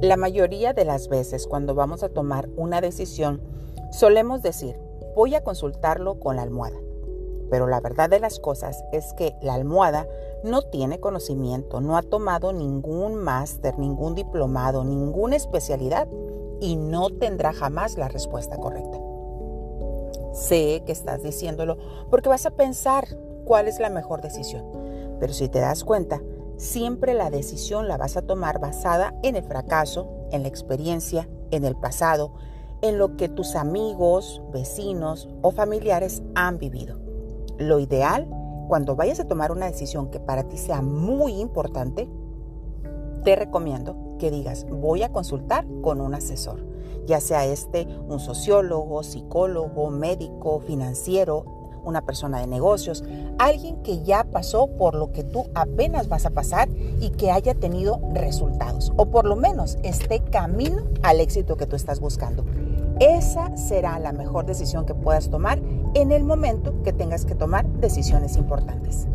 La mayoría de las veces cuando vamos a tomar una decisión, solemos decir, voy a consultarlo con la almohada. Pero la verdad de las cosas es que la almohada no tiene conocimiento, no ha tomado ningún máster, ningún diplomado, ninguna especialidad y no tendrá jamás la respuesta correcta. Sé que estás diciéndolo porque vas a pensar cuál es la mejor decisión, pero si te das cuenta, siempre la decisión la vas a tomar basada en el fracaso, en la experiencia, en el pasado, en lo que tus amigos, vecinos o familiares han vivido. Lo ideal, cuando vayas a tomar una decisión que para ti sea muy importante, te recomiendo que digas, voy a consultar con un asesor, ya sea este un sociólogo, psicólogo, médico, financiero, una persona de negocios, alguien que ya pasó por lo que tú apenas vas a pasar y que haya tenido resultados, o por lo menos esté camino al éxito que tú estás buscando. Esa será la mejor decisión que puedas tomar en el momento que tengas que tomar decisiones importantes.